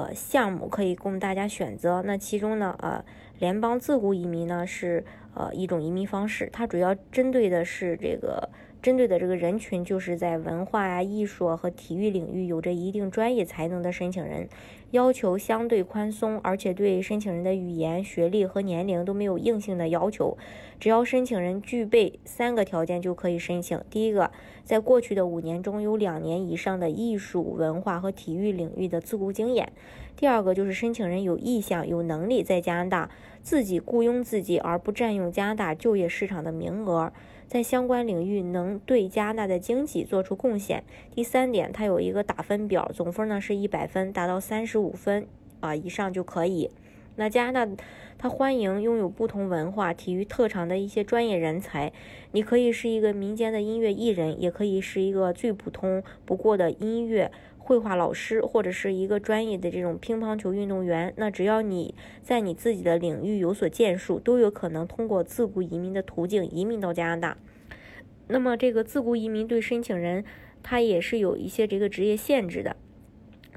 呃，项目可以供大家选择。那其中呢，呃，联邦自雇移民呢是呃一种移民方式，它主要针对的是这个。针对的这个人群就是在文化啊、艺术和体育领域有着一定专业才能的申请人，要求相对宽松，而且对申请人的语言、学历和年龄都没有硬性的要求，只要申请人具备三个条件就可以申请。第一个，在过去的五年中有两年以上的艺术、文化和体育领域的自雇经验；第二个就是申请人有意向、有能力在加拿大自己雇佣自己，而不占用加拿大就业市场的名额。在相关领域能对加拿大的经济做出贡献。第三点，它有一个打分表，总分呢是一百分，达到三十五分啊以上就可以。那加拿大它欢迎拥有不同文化、体育特长的一些专业人才。你可以是一个民间的音乐艺人，也可以是一个最普通不过的音乐。绘画老师或者是一个专业的这种乒乓球运动员，那只要你在你自己的领域有所建树，都有可能通过自雇移民的途径移民到加拿大。那么这个自雇移民对申请人他也是有一些这个职业限制的。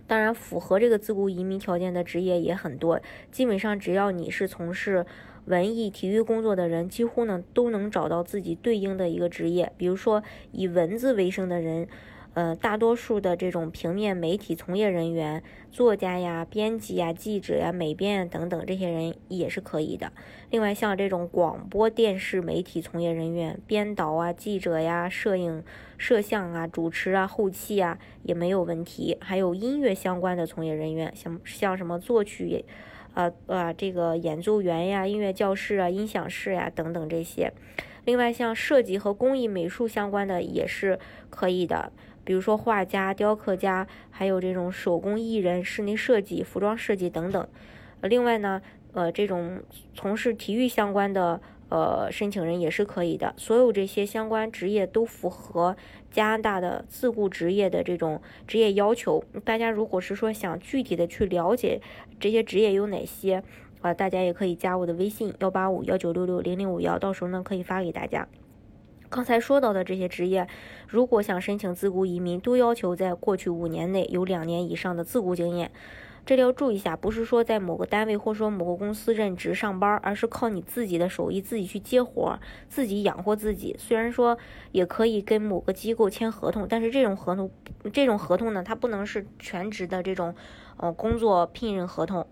当然，符合这个自雇移民条件的职业也很多，基本上只要你是从事文艺体育工作的人，几乎呢都能找到自己对应的一个职业。比如说以文字为生的人。呃，大多数的这种平面媒体从业人员、作家呀、编辑呀、记者呀、美编等等，这些人也是可以的。另外，像这种广播电视媒体从业人员、编导啊、记者呀、摄影、摄像啊、主持啊、后期啊，也没有问题。还有音乐相关的从业人员，像像什么作曲，呃呃，这个演奏员呀、音乐教室啊、音响室呀等等这些。另外，像设计和工艺美术相关的也是可以的。比如说画家、雕刻家，还有这种手工艺人、室内设计、服装设计等等。另外呢，呃，这种从事体育相关的呃申请人也是可以的。所有这些相关职业都符合加拿大的自雇职业的这种职业要求。大家如果是说想具体的去了解这些职业有哪些，啊，大家也可以加我的微信幺八五幺九六六零零五幺，到时候呢可以发给大家。刚才说到的这些职业，如果想申请自雇移民，都要求在过去五年内有两年以上的自雇经验。这里要注意一下，不是说在某个单位或说某个公司任职上班，而是靠你自己的手艺自己去接活，自己养活自己。虽然说也可以跟某个机构签合同，但是这种合同，这种合同呢，它不能是全职的这种呃工作聘任合同。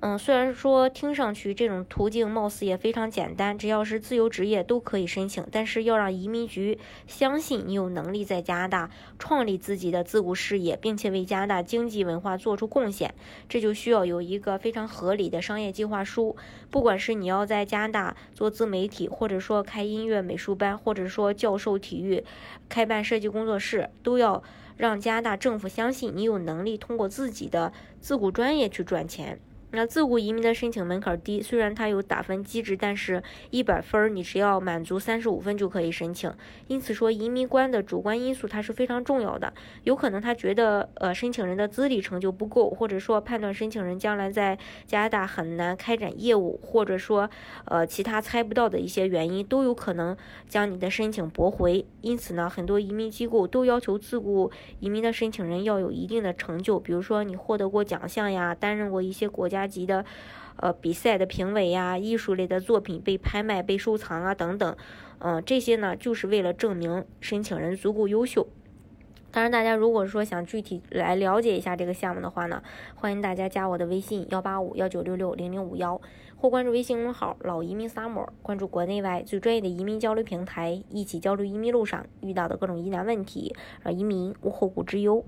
嗯，虽然说听上去这种途径貌似也非常简单，只要是自由职业都可以申请，但是要让移民局相信你有能力在加拿大创立自己的自雇事业，并且为加拿大经济文化做出贡献，这就需要有一个非常合理的商业计划书。不管是你要在加拿大做自媒体，或者说开音乐美术班，或者说教授体育、开办设计工作室，都要让加拿大政府相信你有能力通过自己的自雇专业去赚钱。那自雇移民的申请门槛低，虽然它有打分机制，但是一百分你只要满足三十五分就可以申请。因此说，移民官的主观因素它是非常重要的。有可能他觉得呃申请人的资历成就不够，或者说判断申请人将来在加拿大很难开展业务，或者说呃其他猜不到的一些原因，都有可能将你的申请驳回。因此呢，很多移民机构都要求自雇移民的申请人要有一定的成就，比如说你获得过奖项呀，担任过一些国家。家级的，呃，比赛的评委呀，艺术类的作品被拍卖、被收藏啊，等等，嗯，这些呢，就是为了证明申请人足够优秀。当然，大家如果说想具体来了解一下这个项目的话呢，欢迎大家加我的微信幺八五幺九六六零零五幺，或关注微信公众号“老移民 summer”，关注国内外最专业的移民交流平台，一起交流移民路上遇到的各种疑难问题，让移民无后顾之忧。